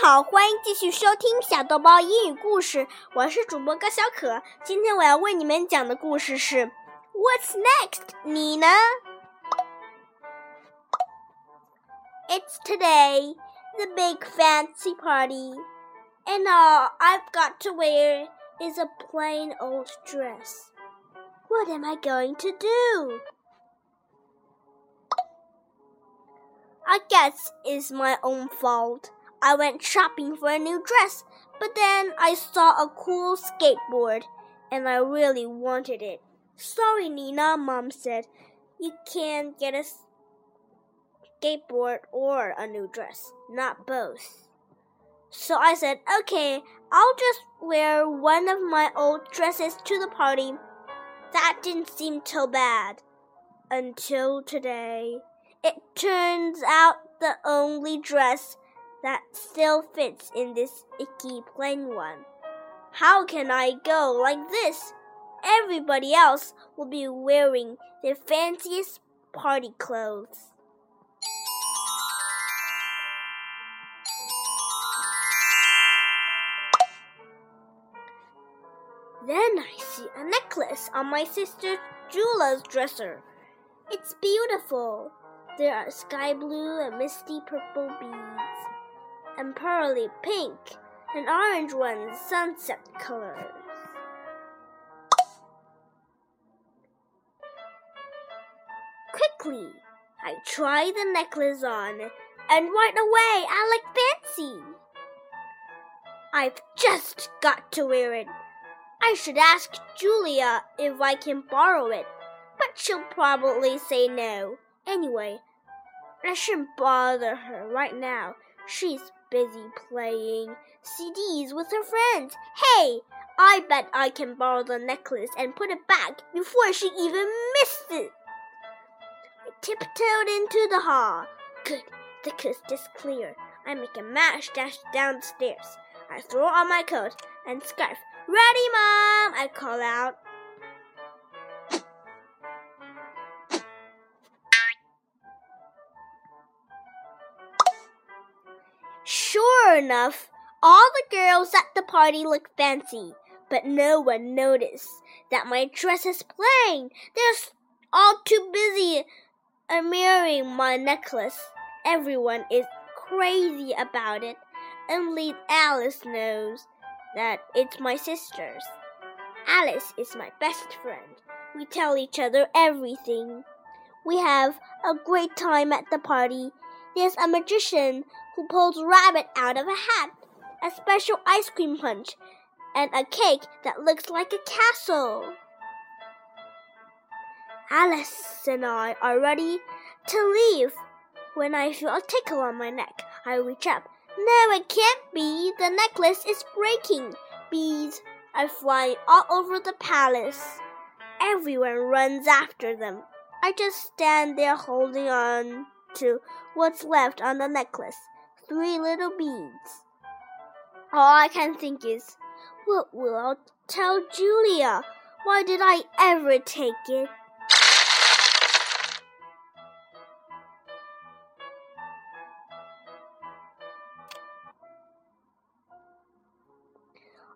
好，欢迎继续收听小豆包英语故事，我是主播高小可。今天我要为你们讲的故事是 What's next？你呢？It's today, the big fancy party, and all I've got to wear is a plain old dress. What am I going to do? I guess it's my own fault. I went shopping for a new dress, but then I saw a cool skateboard and I really wanted it. Sorry, Nina, Mom said. You can't get a skateboard or a new dress, not both. So I said, okay, I'll just wear one of my old dresses to the party. That didn't seem so bad. Until today. It turns out the only dress that still fits in this icky plain one. How can I go like this? Everybody else will be wearing their fanciest party clothes. Then I see a necklace on my sister Julia's dresser. It's beautiful. There are sky blue and misty purple beads and pearly pink and orange ones sunset colors. Quickly, I try the necklace on, and right away I look fancy. I've just got to wear it. I should ask Julia if I can borrow it, but she'll probably say no. Anyway, I shouldn't bother her right now. She's busy playing CDs with her friends. Hey, I bet I can borrow the necklace and put it back before she even missed it. I tiptoed into the hall. Good, the coast is clear. I make a mash dash downstairs. I throw on my coat and scarf. Ready, Mom! I call out. Sure enough, all the girls at the party look fancy, but no one noticed that my dress is plain. They're all too busy admiring my necklace. Everyone is crazy about it. Only Alice knows that it's my sister's. Alice is my best friend. We tell each other everything. We have a great time at the party. There's a magician who pulls rabbit out of a hat, a special ice cream punch, and a cake that looks like a castle. Alice and I are ready to leave. When I feel a tickle on my neck, I reach up. No, it can't be. The necklace is breaking. Bees are flying all over the palace. Everyone runs after them. I just stand there holding on to what's left on the necklace three little beads. All I can think is, what will I tell Julia? Why did I ever take it?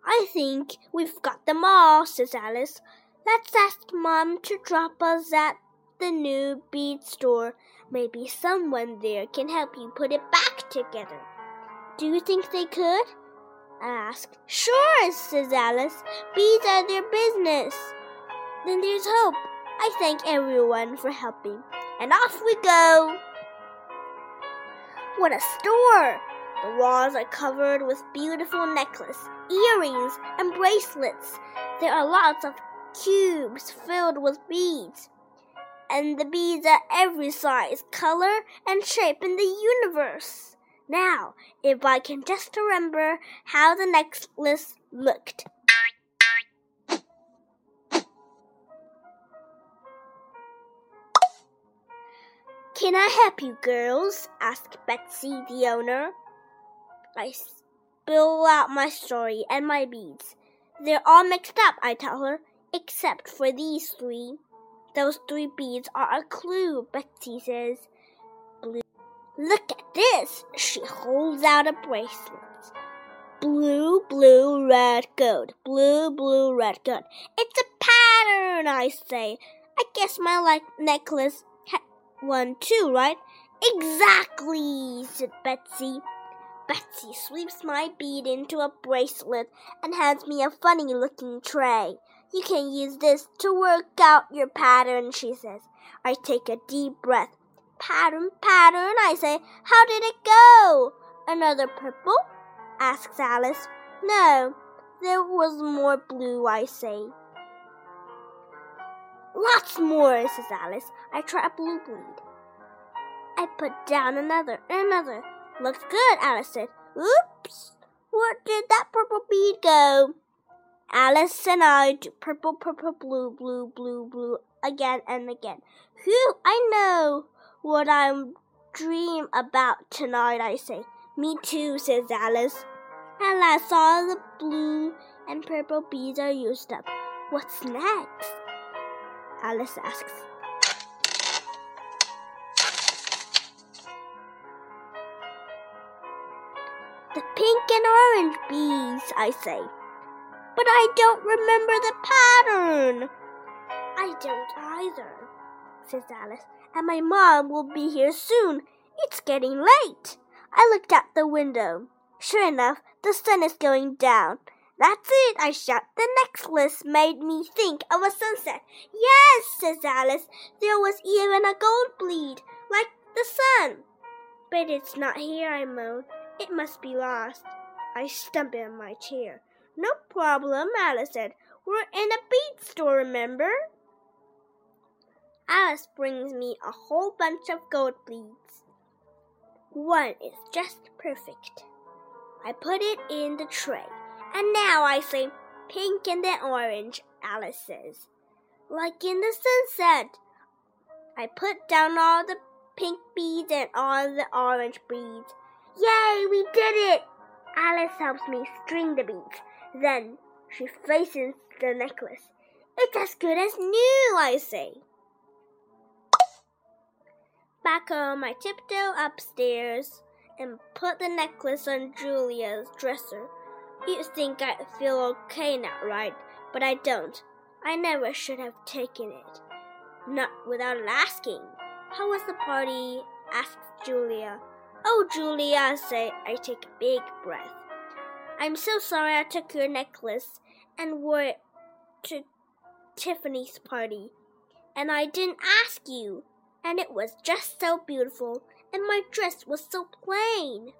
I think we've got them all, says Alice. Let's ask Mom to drop us at the new bead store. Maybe someone there can help you put it back together. Do you think they could? I asked. Sure, says Alice. Beads are their business. Then there's hope. I thank everyone for helping. And off we go. What a store! The walls are covered with beautiful necklaces, earrings, and bracelets. There are lots of cubes filled with beads and the beads are every size, color, and shape in the universe. Now, if I can just remember how the necklace looked. Can I help you, girls? asked Betsy, the owner. I spill out my story and my beads. They're all mixed up, I tell her, except for these three. Those three beads are a clue, Betsy says. Blue. Look at this. She holds out a bracelet. Blue, blue, red, gold. Blue, blue, red, gold. It's a pattern, I say. I guess my like necklace had one too, right? Exactly, said Betsy. Betsy sweeps my bead into a bracelet and hands me a funny looking tray. You can use this to work out your pattern, she says. I take a deep breath. Pattern, pattern, I say. How did it go? Another purple? asks Alice. No, there was more blue, I say. Lots more, says Alice. I try a blue bead. I put down another and another. Looks good, Alice said. Oops! Where did that purple bead go? Alice and I do purple, purple, blue, blue, blue, blue again and again. Whew, I know what I'm dream about tonight, I say. Me too, says Alice. At last all the blue and purple beads are used up. What's next? Alice asks. The pink and orange beads, I say. But I don't remember the pattern. I don't either, says Alice, and my mom will be here soon. It's getting late. I looked out the window. Sure enough, the sun is going down. That's it, I shout. The necklace made me think of a sunset. Yes, says Alice. There was even a gold bleed, like the sun. But it's not here, I moan. It must be lost. I stump in my chair. No problem, Alice said. We're in a bead store, remember? Alice brings me a whole bunch of gold beads. One is just perfect. I put it in the tray. And now I say pink and then orange, Alice says. Like in the sunset. I put down all the pink beads and all the orange beads. Yay, we did it! Alice helps me string the beads. Then she faces the necklace. It's as good as new, I say. Back home, I tiptoe upstairs and put the necklace on Julia's dresser. You think I feel okay now, right? But I don't. I never should have taken it. Not without asking. How was the party? asked Julia. Oh, Julia, I say I take a big breath. I'm so sorry I took your necklace and wore it to Tiffany's party. And I didn't ask you. And it was just so beautiful. And my dress was so plain.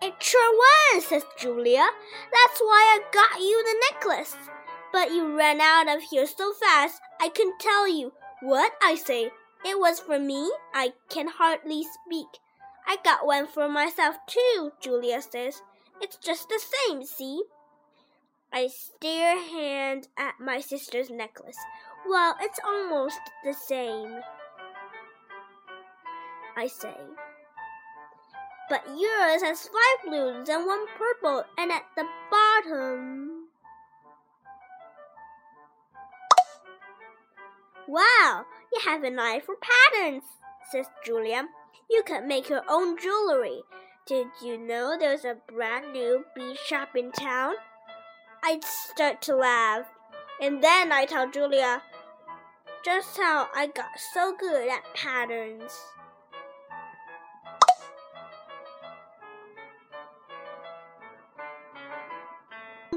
It sure was, says Julia. That's why I got you the necklace. But you ran out of here so fast, I couldn't tell you. What? I say. It was for me? I can hardly speak. I got one for myself too, Julia says. It's just the same, see? I stare hand at my sister's necklace. Well, it's almost the same. I say. But yours has five blues and one purple, and at the bottom. Wow, you have an eye for patterns, says Julia. You can make your own jewelry. Did you know there's a brand new bead shop in town? I'd start to laugh. And then I tell Julia just how I got so good at patterns.